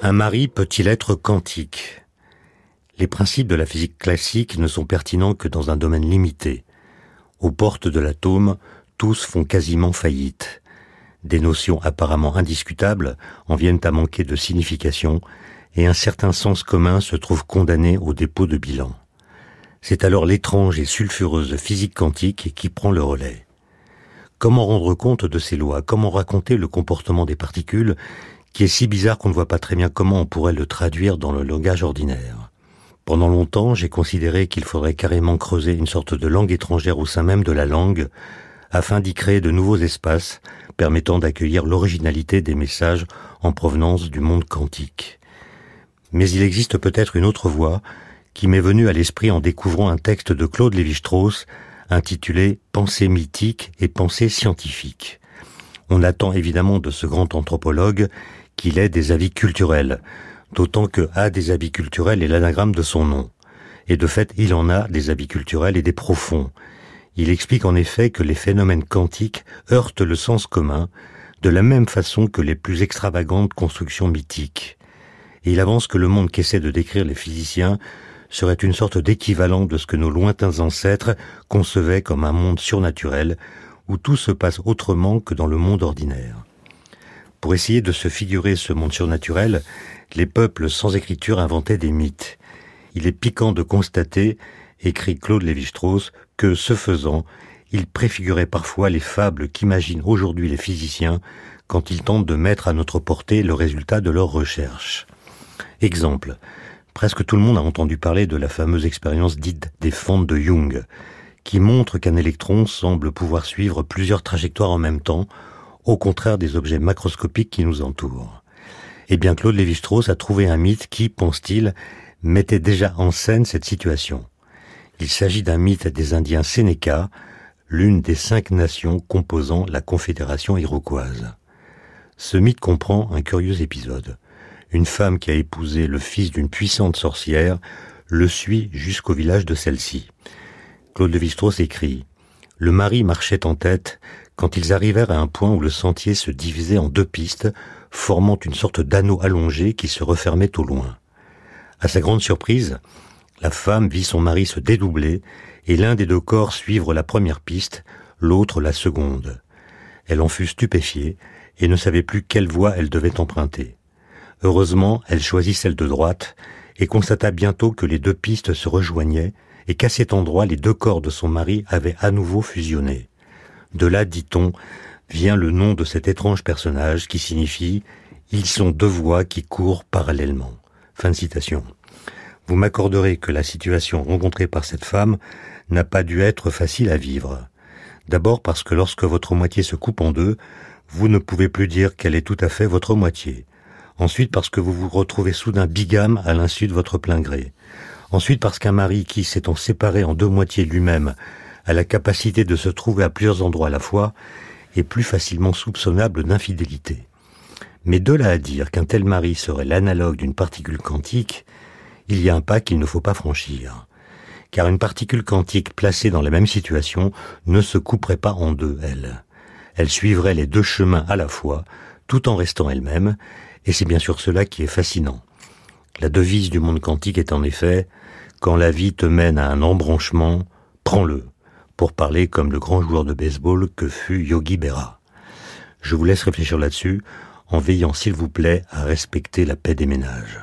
Un mari peut-il être quantique? Les principes de la physique classique ne sont pertinents que dans un domaine limité. Aux portes de l'atome, tous font quasiment faillite. Des notions apparemment indiscutables en viennent à manquer de signification et un certain sens commun se trouve condamné au dépôt de bilan. C'est alors l'étrange et sulfureuse physique quantique qui prend le relais. Comment rendre compte de ces lois? Comment raconter le comportement des particules qui est si bizarre qu'on ne voit pas très bien comment on pourrait le traduire dans le langage ordinaire? Pendant longtemps, j'ai considéré qu'il faudrait carrément creuser une sorte de langue étrangère au sein même de la langue afin d'y créer de nouveaux espaces permettant d'accueillir l'originalité des messages en provenance du monde quantique. Mais il existe peut-être une autre voie qui m'est venue à l'esprit en découvrant un texte de Claude Lévi-Strauss intitulé Pensée mythique et pensée scientifique. On attend évidemment de ce grand anthropologue qu'il ait des avis culturels, d'autant que A des avis culturels est l'anagramme de son nom. Et de fait, il en a des avis culturels et des profonds. Il explique en effet que les phénomènes quantiques heurtent le sens commun de la même façon que les plus extravagantes constructions mythiques. Et il avance que le monde qu'essaient de décrire les physiciens serait une sorte d'équivalent de ce que nos lointains ancêtres concevaient comme un monde surnaturel où tout se passe autrement que dans le monde ordinaire. Pour essayer de se figurer ce monde surnaturel, les peuples sans écriture inventaient des mythes. Il est piquant de constater, écrit Claude Lévi-Strauss, que, ce faisant, il préfigurait parfois les fables qu'imaginent aujourd'hui les physiciens quand ils tentent de mettre à notre portée le résultat de leurs recherches. Exemple. Presque tout le monde a entendu parler de la fameuse expérience dite des fentes de Jung, qui montre qu'un électron semble pouvoir suivre plusieurs trajectoires en même temps, au contraire des objets macroscopiques qui nous entourent. Eh bien, Claude Lévi-Strauss a trouvé un mythe qui, pense-t-il, mettait déjà en scène cette situation. Il s'agit d'un mythe des Indiens Sénéca, l'une des cinq nations composant la Confédération iroquoise. Ce mythe comprend un curieux épisode. Une femme qui a épousé le fils d'une puissante sorcière le suit jusqu'au village de celle-ci. Claude de Vistros écrit Le mari marchait en tête quand ils arrivèrent à un point où le sentier se divisait en deux pistes, formant une sorte d'anneau allongé qui se refermait au loin. À sa grande surprise, la femme vit son mari se dédoubler et l'un des deux corps suivre la première piste, l'autre la seconde. Elle en fut stupéfiée et ne savait plus quelle voie elle devait emprunter. Heureusement, elle choisit celle de droite et constata bientôt que les deux pistes se rejoignaient et qu'à cet endroit les deux corps de son mari avaient à nouveau fusionné. De là, dit-on, vient le nom de cet étrange personnage qui signifie Ils sont deux voies qui courent parallèlement. Fin de citation. Vous m'accorderez que la situation rencontrée par cette femme n'a pas dû être facile à vivre. D'abord parce que lorsque votre moitié se coupe en deux, vous ne pouvez plus dire qu'elle est tout à fait votre moitié. Ensuite parce que vous vous retrouvez soudain bigame à l'insu de votre plein gré. Ensuite parce qu'un mari qui, s'étant séparé en deux moitiés lui-même, a la capacité de se trouver à plusieurs endroits à la fois, est plus facilement soupçonnable d'infidélité. Mais de là à dire qu'un tel mari serait l'analogue d'une particule quantique, il y a un pas qu'il ne faut pas franchir. Car une particule quantique placée dans la même situation ne se couperait pas en deux, elle. Elle suivrait les deux chemins à la fois, tout en restant elle-même, et c'est bien sûr cela qui est fascinant. La devise du monde quantique est en effet quand la vie te mène à un embranchement, prends-le, pour parler comme le grand joueur de baseball que fut Yogi Berra. Je vous laisse réfléchir là-dessus, en veillant s'il vous plaît à respecter la paix des ménages.